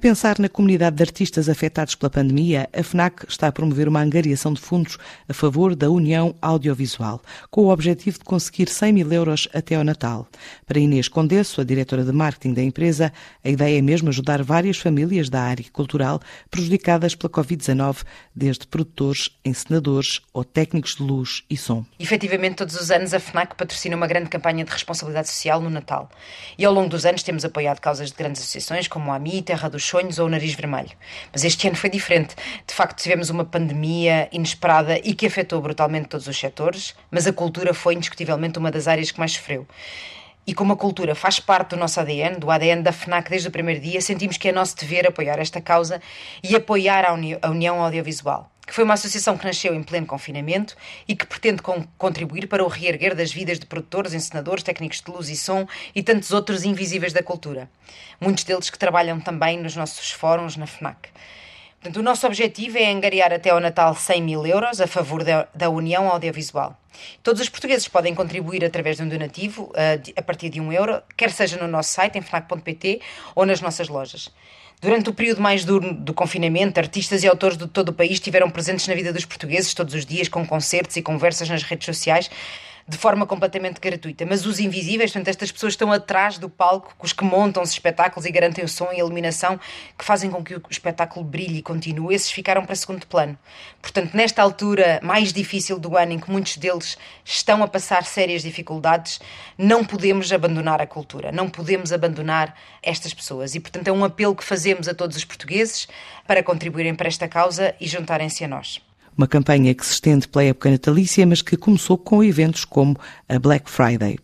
pensar na comunidade de artistas afetados pela pandemia, a FNAC está a promover uma angariação de fundos a favor da União Audiovisual, com o objetivo de conseguir 100 mil euros até ao Natal. Para Inês Condesso, a diretora de marketing da empresa, a ideia é mesmo ajudar várias famílias da área cultural prejudicadas pela Covid-19, desde produtores, encenadores ou técnicos de luz e som. Efetivamente, todos os anos a FNAC patrocina uma grande campanha de responsabilidade social no Natal. E ao longo dos anos temos apoiado causas de grandes associações como a AMI, Terra dos Sonhos ou o Nariz Vermelho. Mas este ano foi diferente. De facto, tivemos uma pandemia inesperada e que afetou brutalmente todos os setores, mas a cultura foi indiscutivelmente uma das áreas que mais sofreu. E como a cultura faz parte do nosso ADN, do ADN da FNAC desde o primeiro dia, sentimos que é nosso dever apoiar esta causa e apoiar a, Uni a União Audiovisual, que foi uma associação que nasceu em pleno confinamento e que pretende con contribuir para o reerguer das vidas de produtores, encenadores, técnicos de luz e som e tantos outros invisíveis da cultura. Muitos deles que trabalham também nos nossos fóruns na FNAC. Portanto, o nosso objetivo é angariar até ao Natal 100 mil euros a favor da, da União Audiovisual. Todos os portugueses podem contribuir através de um donativo uh, a partir de um euro, quer seja no nosso site, em fnac.pt, ou nas nossas lojas. Durante o período mais duro do confinamento, artistas e autores de todo o país estiveram presentes na vida dos portugueses todos os dias, com concertos e conversas nas redes sociais, de forma completamente gratuita. Mas os invisíveis, portanto, estas pessoas estão atrás do palco, os que montam os espetáculos e garantem o som e a iluminação, que fazem com que o espetáculo brilhe e continue, esses ficaram para segundo plano. Portanto, nesta altura mais difícil do ano, em que muitos deles estão a passar sérias dificuldades, não podemos abandonar a cultura, não podemos abandonar estas pessoas. E, portanto, é um apelo que fazemos a todos os portugueses para contribuírem para esta causa e juntarem-se a nós. Uma campanha que se estende pela época natalícia, mas que começou com eventos como a Black Friday.